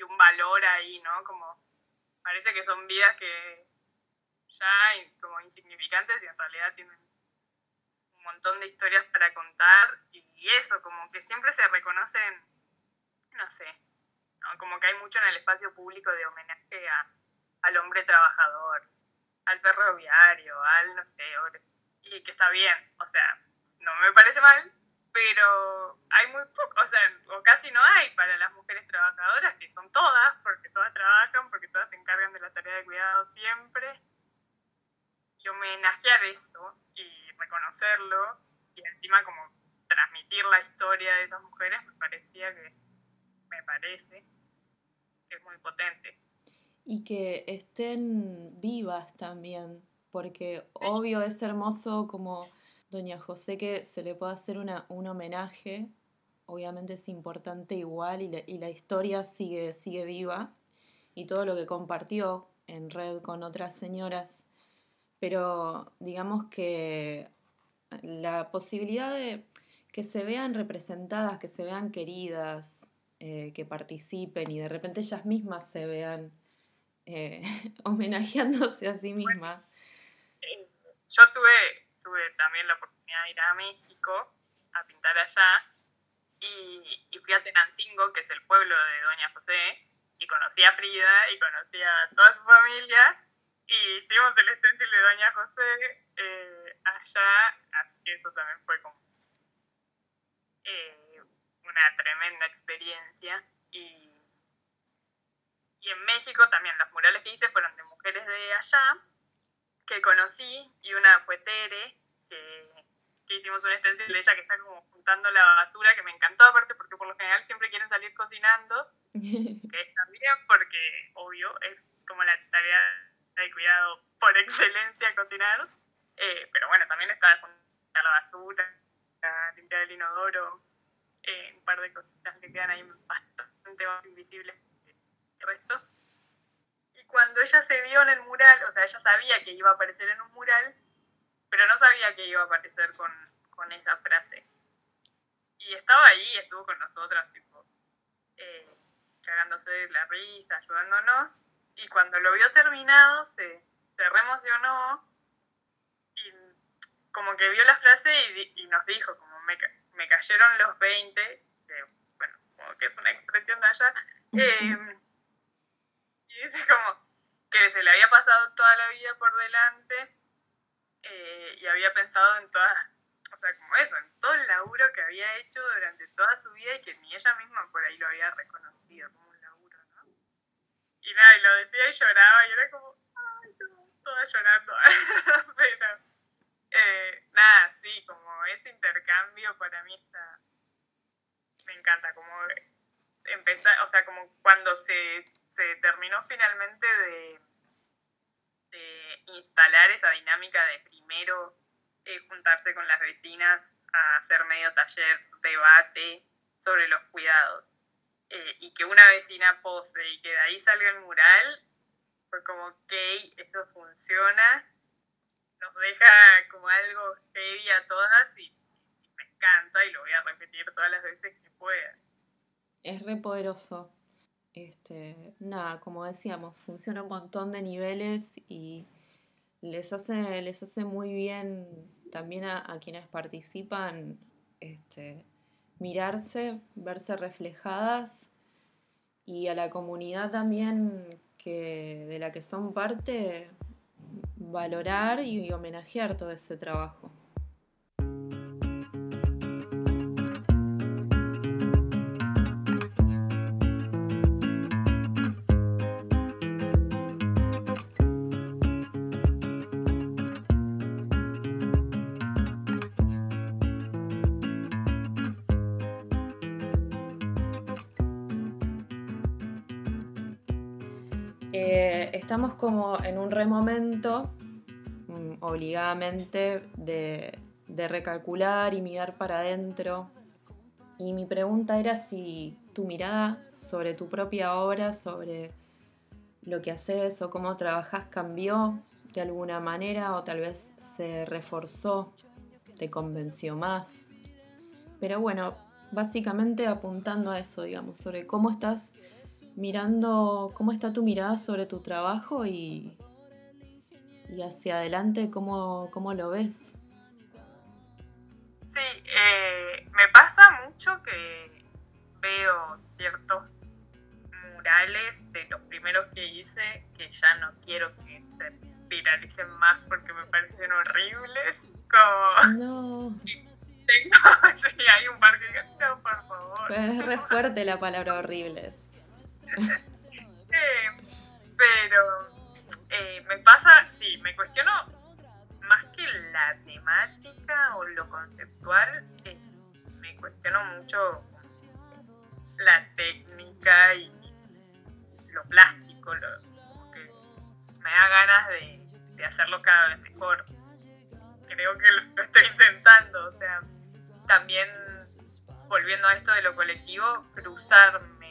[SPEAKER 2] un valor ahí, ¿no? Como parece que son vidas que ya como insignificantes y en realidad tienen un montón de historias para contar y eso, como que siempre se reconocen, no sé, como que hay mucho en el espacio público de homenaje a, al hombre trabajador, al ferroviario, al no sé, y que está bien, o sea, no me parece mal, pero hay muy poco, o sea, o casi no hay para las mujeres trabajadoras, que son todas, porque todas trabajan, porque todas se encargan de la tarea de cuidado siempre, y homenajear eso y reconocerlo, y encima como transmitir la historia de esas mujeres, me parecía que, me parece, que es muy potente.
[SPEAKER 1] Y que estén vivas también, porque obvio es hermoso como Doña José que se le pueda hacer un homenaje, obviamente es importante igual y, la historia sigue, sigue viva y todo lo que compartió en red con otras señoras, pero digamos que la posibilidad de que se vean representadas, que se vean queridas, eh, que participen y de repente ellas mismas se vean eh, homenajeándose a sí mismas.
[SPEAKER 2] Yo tuve, tuve también la oportunidad de ir a México a pintar allá y, fui a Tenancingo, que es el pueblo de Doña José, y conocí a Frida y conocí a toda su familia y hicimos el stencil de Doña José eh, allá, así que eso también fue como una tremenda experiencia y y en México también los murales que hice fueron de mujeres de allá, que conocí, y una fue Tere, que, hicimos un extensible de ella que está como juntando la basura, que me encantó aparte porque por lo general siempre quieren salir cocinando, que está bien porque obvio es como la tarea de cuidado por excelencia cocinar, eh, pero bueno, también está juntar la basura, limpiar el inodoro, eh, un par de cositas que quedan ahí bastante más invisibles resto. Y cuando ella se vio en el mural, o sea, ella sabía que iba a aparecer en un mural, pero no sabía que iba a aparecer con, con esa frase. Y estaba ahí, estuvo con nosotras, tipo, eh, cagándose de la risa, ayudándonos. Y cuando lo vio terminado, se, se reemocionó y como que vio la frase y, nos dijo, como me, me, cayeron los 20, que, bueno, supongo que es una expresión de allá, eh, y dice como que se le había pasado toda la vida por delante eh, y había pensado en todas, o sea, como eso, en todo el laburo que había hecho durante toda su vida y que ni ella misma por ahí lo había reconocido como un laburo, ¿no? Y nada, y lo decía y lloraba y era como, ay, toda llorando. Pero, eh, nada, sí, como ese intercambio para mí está, me encanta, como empezar, o sea, como cuando se se terminó finalmente de, instalar esa dinámica de primero eh, juntarse con las vecinas a hacer medio taller, debate sobre los cuidados. Eh, y que una vecina pose y que de ahí salga el mural, fue como, ok, esto funciona, nos deja como algo heavy a todas y, y me encanta y lo voy a repetir todas las veces que pueda.
[SPEAKER 1] Es re poderoso este, nada, como decíamos, funciona un montón de niveles y les hace, les hace muy bien también a, quienes participan este, mirarse, verse reflejadas y a la comunidad también que, de la que son parte, valorar y homenajear todo ese trabajo. Estamos como en un remomento, mm, obligadamente, de, de recalcular y mirar para adentro. Y mi pregunta era si tu mirada sobre tu propia obra, sobre lo que haces o cómo trabajas cambió de alguna manera o tal vez se reforzó, te convenció más. Pero bueno, básicamente apuntando a eso, digamos, sobre cómo estás mirando, cómo está tu mirada sobre tu trabajo y, y hacia adelante, cómo, cómo lo ves.
[SPEAKER 2] Sí, eh, me pasa mucho que veo ciertos murales de los primeros que hice que ya no quiero que se viralicen más porque me parecen horribles. Como... No. Tengo, sí, hay un par que no, por favor.
[SPEAKER 1] es re fuerte la palabra horribles.
[SPEAKER 2] Eh, pero eh, me pasa, sí, me cuestiono más que la temática o lo conceptual, eh, me cuestiono mucho la técnica y lo plástico, lo, que me da ganas de, hacerlo cada vez mejor. Creo que lo, estoy intentando, o sea, también volviendo a esto de lo colectivo, cruzarme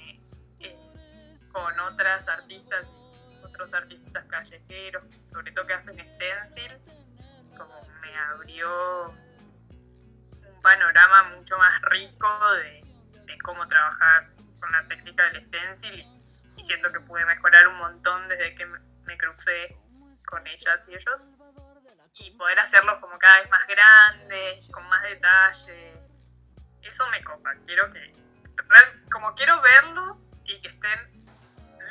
[SPEAKER 2] con otras artistas, otros artistas callejeros, sobre todo que hacen stencil, como me abrió un panorama mucho más rico de, cómo trabajar con la técnica del stencil y siento que pude mejorar un montón desde que me crucé con ellas y ellos. Y poder hacerlos como cada vez más grandes, con más detalle. Eso me copa. Quiero que. Como quiero verlos y que estén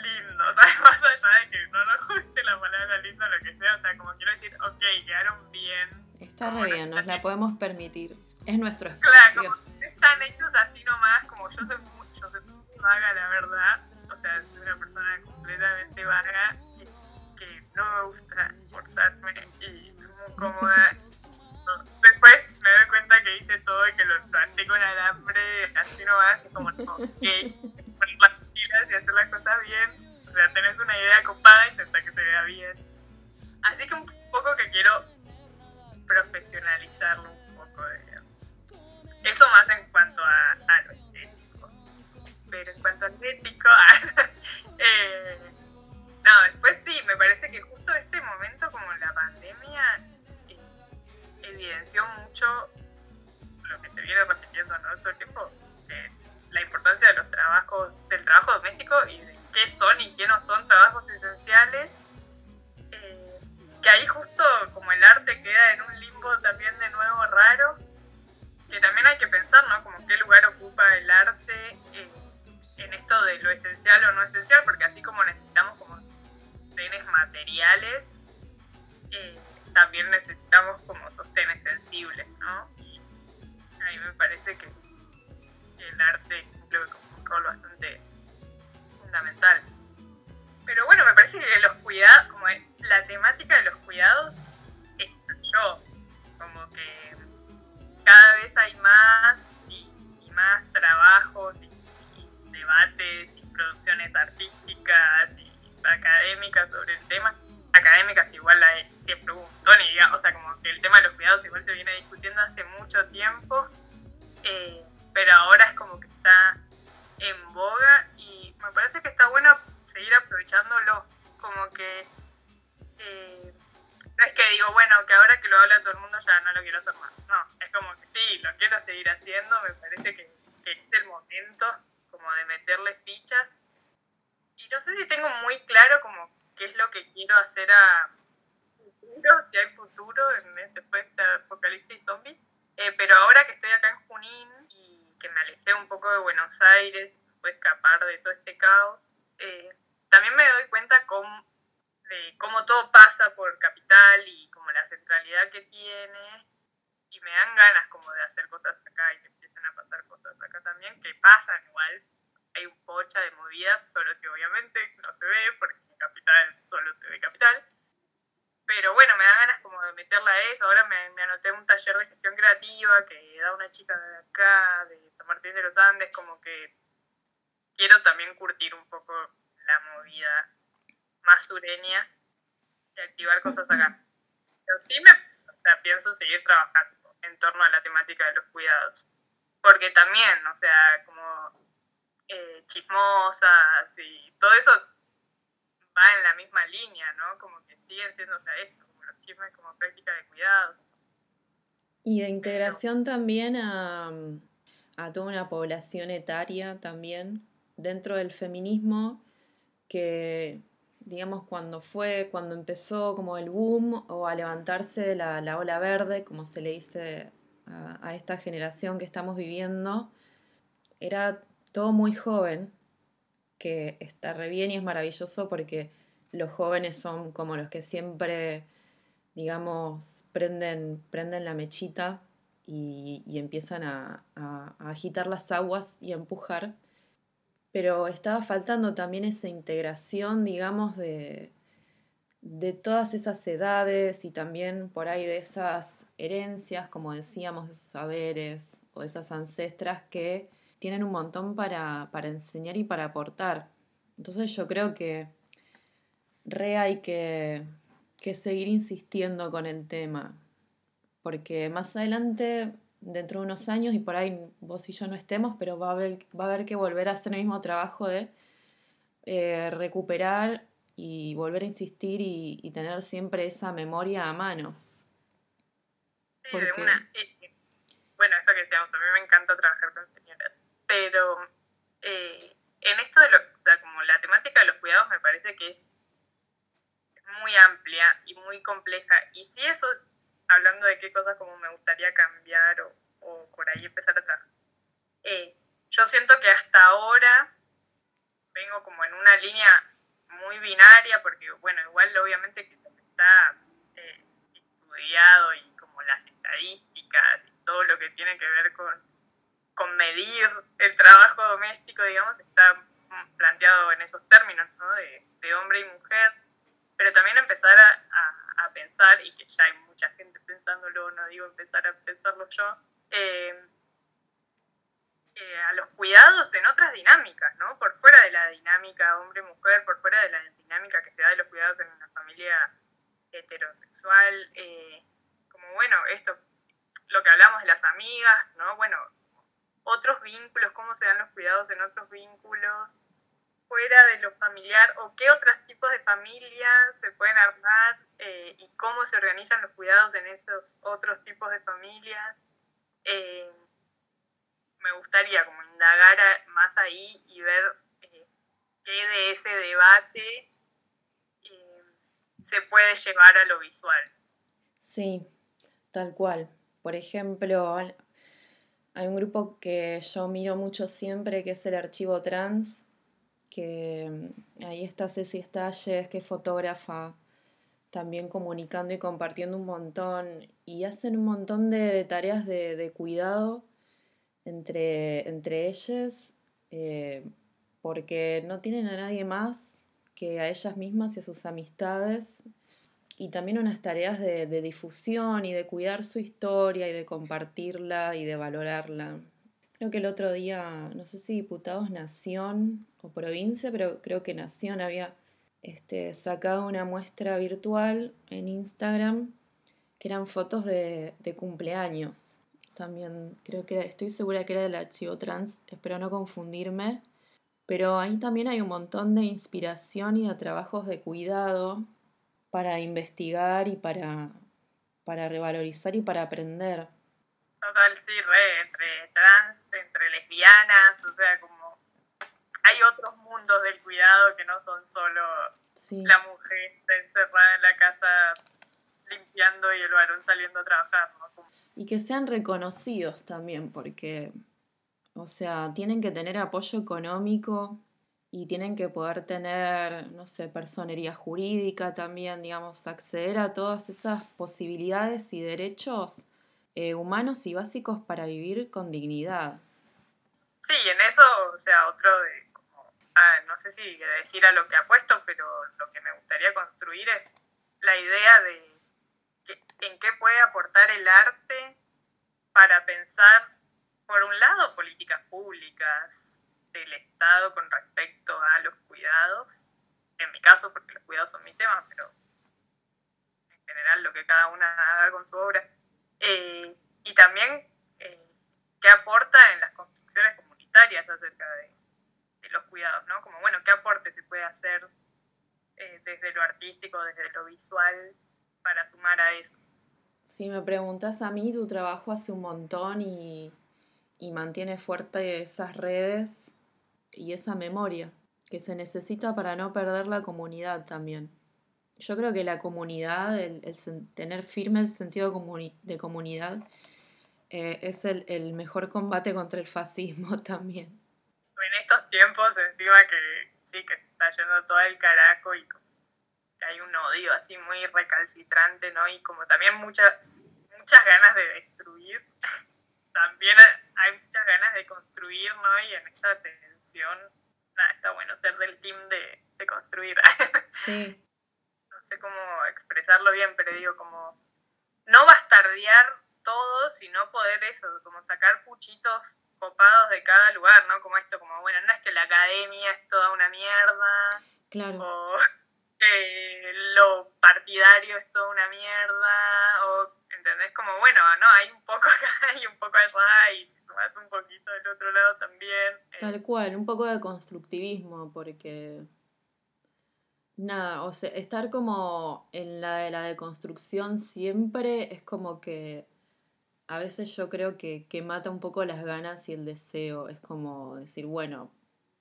[SPEAKER 2] lindos, más allá de que no nos guste la palabra lindo lo que sea, o sea, como quiero decir, ok, quedaron bien.
[SPEAKER 1] Está muy bien, nos la podemos permitir. Es nuestro espacio.
[SPEAKER 2] Claro, como están hechos así nomás, como yo soy, yo soy vaga, la verdad o sea, soy una persona completamente vaga que no me gusta forzarme y muy cómoda. después me doy cuenta que hice todo y que lo planté con alambre, así no va, así como, ok, hacer a futuro, si hay futuro en, después de apocalipsis zombie. Eh, pero ahora que estoy acá en Junín y que me alejé un poco de Buenos Aires, puedo escapar de todo este caos, eh, también me doy cuenta cómo, de cómo todo pasa por capital y como la centralidad que tiene y me dan ganas como de hacer cosas acá y que empiecen a pasar cosas acá también, que pasan igual. Hay un pocha de movida, solo que obviamente no se ve porque capital solo se ve capital. Pero bueno, me da ganas como de meterla a eso. Ahora me, me anoté un taller de gestión creativa que da una chica de acá, de San Martín de los Andes, como que quiero también curtir un poco la movida más sureña y activar cosas acá. Pero sí me, o sea, pienso seguir trabajando en torno a la temática de los cuidados. Porque también, o sea, como eh, chismosas y todo eso va en la misma línea, ¿no? Como que siguen siendo, o sea, esto, como los chismes como práctica de cuidados.
[SPEAKER 1] Y de integración también a, a toda una población etaria también dentro del feminismo que digamos cuando fue, cuando empezó como el boom o a levantarse la, la ola verde, como se le dice a, a, esta generación que estamos viviendo, era todo muy joven, que está re bien y es maravilloso porque los jóvenes son como los que siempre, digamos, prenden, prenden la mechita y, y empiezan a, a, agitar las aguas y a empujar. Pero estaba faltando también esa integración, digamos, de, de todas esas edades y también por ahí de esas herencias, como decíamos, esos saberes o esas ancestras que tienen un montón para, para enseñar y para aportar. Entonces yo creo que re hay que, que seguir insistiendo con el tema, porque más adelante dentro de unos años y por ahí vos y yo no estemos, pero va a haber, va a haber que volver a hacer el mismo trabajo de eh, recuperar y volver a insistir y, y, tener siempre esa memoria a mano.
[SPEAKER 2] Sí, Porque... de una. Bueno, eso que decíamos, a mí me encanta trabajar con pero eh, en esto de lo, o sea, como la temática de los cuidados me parece que es muy amplia y muy compleja, y si eso es hablando de qué cosas como me gustaría cambiar o, o por ahí empezar a trabajar. Eh, yo siento que hasta ahora vengo como en una línea muy binaria, porque bueno, igual obviamente que está eh, estudiado y como las estadísticas y todo lo que tiene que ver con, con medir el trabajo doméstico, digamos, está planteado en esos términos, ¿no? De, de hombre y mujer, pero también empezar a, a a pensar, y que ya hay mucha gente pensándolo, no digo empezar a pensarlo yo, eh, eh, a los cuidados en otras dinámicas, ¿no? Por fuera de la dinámica hombre-mujer, por fuera de la dinámica que se da de los cuidados en una familia heterosexual, eh, como bueno, esto, lo que hablamos de las amigas, ¿no? Bueno, otros vínculos, cómo se dan los cuidados en otros vínculos, fuera de lo familiar o qué otros tipos de familias se pueden armar eh, y cómo se organizan los cuidados en esos otros tipos de familias. Eh, me gustaría como indagar más ahí y ver eh, qué de ese debate se puede llevar a lo visual.
[SPEAKER 1] Sí, tal cual. Por ejemplo, hay un grupo que yo miro mucho siempre que es el archivo trans, que mm, ahí está Ceci Stalles, que es fotógrafa, también comunicando y compartiendo un montón y hacen un montón de, tareas de, de, cuidado entre, entre ellas eh, porque no tienen a nadie más que a ellas mismas y a sus amistades y también unas tareas de, de difusión y de cuidar su historia y de compartirla y de valorarla. Creo que el otro día, no sé si Diputados Nación o provincia, pero creo que Nación había este, sacado una muestra virtual en Instagram que eran fotos de, de cumpleaños. También creo que estoy segura que era del archivo trans, espero no confundirme. Pero ahí también hay un montón de inspiración y de trabajos de cuidado para investigar y para, para revalorizar y para aprender.
[SPEAKER 2] Total, sí, re, entre trans, entre lesbianas, o sea, como hay otros mundos del cuidado que no son solo sí. la mujer encerrada en la casa limpiando y el varón saliendo a trabajar.
[SPEAKER 1] Y que sean reconocidos también, porque, o sea, tienen que tener apoyo económico y tienen que poder tener, no sé, personería jurídica también, digamos, acceder a todas esas posibilidades y derechos eh, humanos y básicos para vivir con dignidad.
[SPEAKER 2] Sí, en eso, o sea, otro de, ah, no sé si decir a lo que apuesto, pero lo que me gustaría construir es la idea de en qué puede aportar el arte para pensar, por un lado, políticas públicas del Estado con respecto a los cuidados, en mi caso, porque los cuidados son mi tema, pero en general lo que cada una haga con su obra. Eh, y también eh, qué aporta en las construcciones comunitarias acerca de, los cuidados, ¿no? Como, bueno, qué aporte se puede hacer eh, desde lo artístico, desde lo visual, para sumar a eso.
[SPEAKER 1] Si me preguntas a mí, tu trabajo hace un montón y, y mantiene fuerte esas redes y esa memoria que se necesita para no perder la comunidad también. Yo creo que la comunidad, el, tener firme el sentido de comunidad, eh, es el, mejor combate contra el fascismo también.
[SPEAKER 2] En estos tiempos, encima que sí, que está yendo todo el carajo y hay un odio así muy recalcitrante, ¿no? Y como también muchas muchas ganas de destruir, también hay muchas ganas de construir, ¿no? Y en esta nada, está bueno ser del team de, de construir. Sí. no sé cómo expresarlo bien, pero digo, como no bastardear todo, sino poder eso, como sacar puchitos copados de cada lugar, ¿no? Como esto, como, bueno, no es que la academia es toda una mierda. Claro. O que lo partidario es toda una mierda. O, ¿entendés? Como, bueno, no, hay un poco acá y un poco allá y si sumas un poquito del otro lado también.
[SPEAKER 1] Eh. Tal cual, un poco de constructivismo, porque Nada, o sea, estar como en la de la deconstrucción siempre es como que a veces yo creo que, mata un poco las ganas y el deseo. Es como decir, bueno,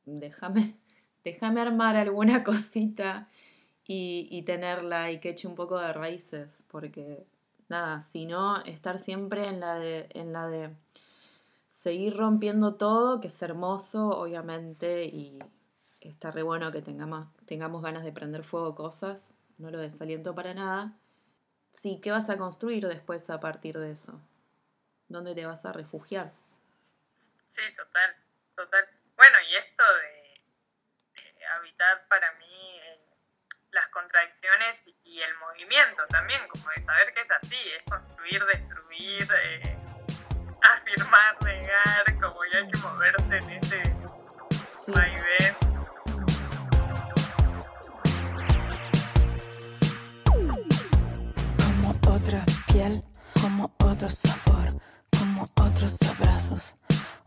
[SPEAKER 1] déjame, déjame armar alguna cosita y, y tenerla y que eche un poco de raíces, porque nada, si no, estar siempre en la de, en la de seguir rompiendo todo, que es hermoso, obviamente, y, está re bueno que tengamos, tengamos ganas de prender fuego cosas, no lo desaliento para nada. Sí, ¿qué vas a construir después a partir de eso? ¿Dónde te vas a refugiar?
[SPEAKER 2] Sí, total, total. Bueno, y esto de, habitar para y el movimiento también, como de saber que es así, es construir, destruir, eh, afirmar, negar, como ya hay que moverse en ese sí.
[SPEAKER 3] como otro sabor, como otros abrazos,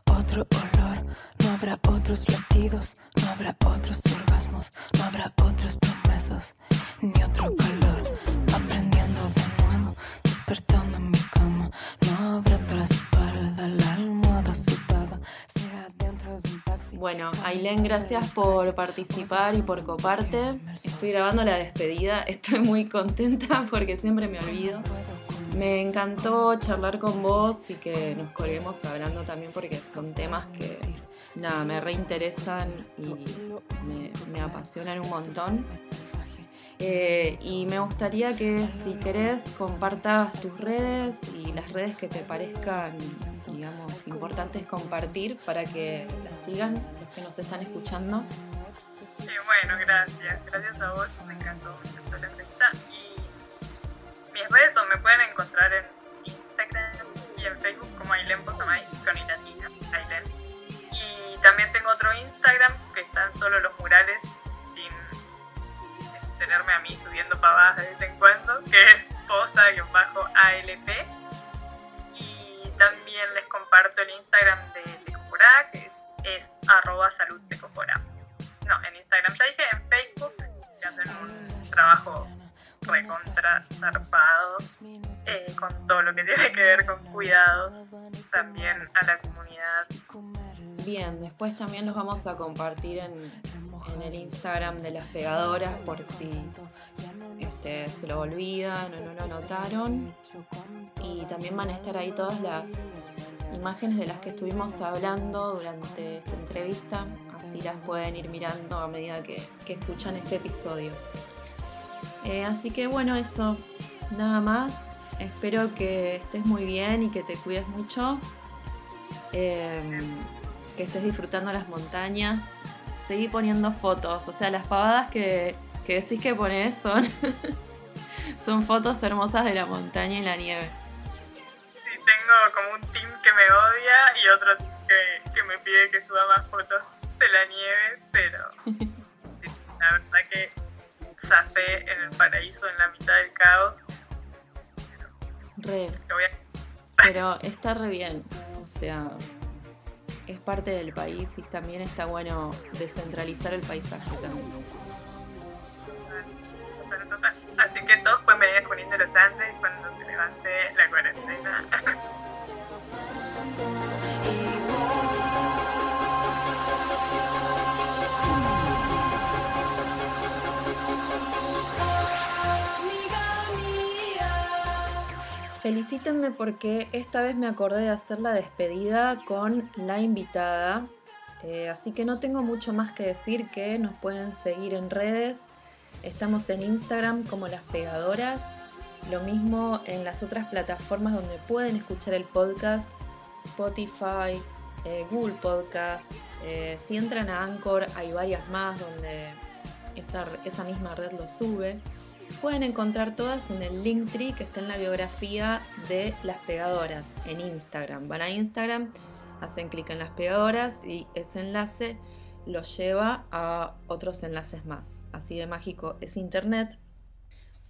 [SPEAKER 3] otro olor. No habrá otros latidos, no habrá otros orgasmos, no habrá otras promesas, ni otro calor. Aprendiendo de nuevo, despertando en mi cama, no habrá otra espalda, la almohada sudada, sea dentro de un taxi.
[SPEAKER 1] Bueno, Ailén, gracias por participar y por coparte. Estoy grabando la despedida, estoy muy contenta porque siempre me olvido. Me encantó charlar con vos y que nos colguemos hablando también porque son temas que nada, me reinteresan y me, apasionan un montón. Eh, y me gustaría que si querés compartas tus redes y las redes que te parezcan, digamos, importantes compartir para que las sigan los que nos están escuchando.
[SPEAKER 2] Sí, bueno, gracias. Gracias a vos, me encantó, me encantó la entrevista. Mis redes son, me pueden encontrar en Instagram y en Facebook como Ailen Posamay, con I latina, Ailen. Y también tengo otro Instagram que están solo los murales tenerme a mí subiendo pavadas de vez en cuando, que es posa-alp. Y también les comparto el Instagram de Tecopora, que es, arroba salud No, en Instagram ya dije, en Facebook, que hacen un trabajo recontra zarpado eh, con todo lo que tiene que ver con cuidados también a la comunidad.
[SPEAKER 1] Bien, después también los vamos a compartir en, en el Instagram de las pegadoras por si este, se lo olvidan o no lo notaron. Y también van a estar ahí todas las imágenes de las que estuvimos hablando durante esta entrevista, así las pueden ir mirando a medida que, que escuchan este episodio. Eh, así que bueno, eso, nada más. Espero que estés muy bien y que te cuides mucho. Em, que estés disfrutando las montañas. Seguí poniendo fotos. O sea, las pavadas que, que decís que pones son, son fotos hermosas de la montaña y la nieve.
[SPEAKER 2] Sí, tengo como un team que me odia y otro que, que me pide que suba más fotos de la nieve, pero sí, la verdad que zafé en el paraíso en la mitad del caos.
[SPEAKER 1] Re. Pero está re bien. O sea, es parte del país y también está bueno descentralizar el paisaje también.
[SPEAKER 2] Así que todos pueden venir a Junín de los Andes cuando se levante la cuarentena.
[SPEAKER 1] Felicítenme porque esta vez me acordé de hacer la despedida con la invitada. Eh, así que no tengo mucho más que decir que nos pueden seguir en redes. Estamos en Instagram como las pegadoras. Lo mismo en las otras plataformas donde pueden escuchar el podcast. Spotify, eh, Google Podcast. Eh, si entran a Anchor hay varias más donde esa, esa misma red lo sube. Pueden encontrar todas en el Linktree que está en la biografía de las pegadoras en Instagram. Van a Instagram, hacen clic en las pegadoras y ese enlace los lleva a otros enlaces más. Así de mágico es internet.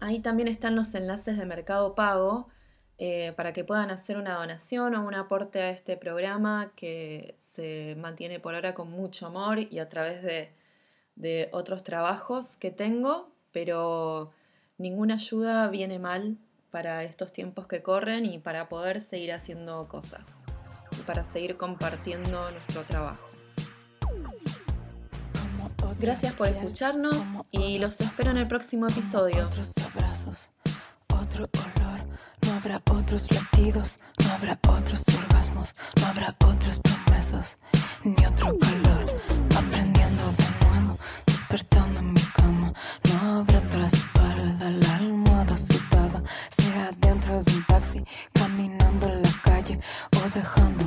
[SPEAKER 1] Ahí también están los enlaces de Mercado Pago eh, para que puedan hacer una donación o un aporte a este programa que se mantiene por ahora con mucho amor y a través de, de otros trabajos que tengo, pero ninguna ayuda viene mal para estos tiempos que corren y para poder seguir haciendo cosas y para seguir compartiendo nuestro trabajo. Gracias por escucharnos y los espero en el próximo episodio
[SPEAKER 3] mojada, la almohada sudada, sea dentro de un taxi, caminando en la calle o dejando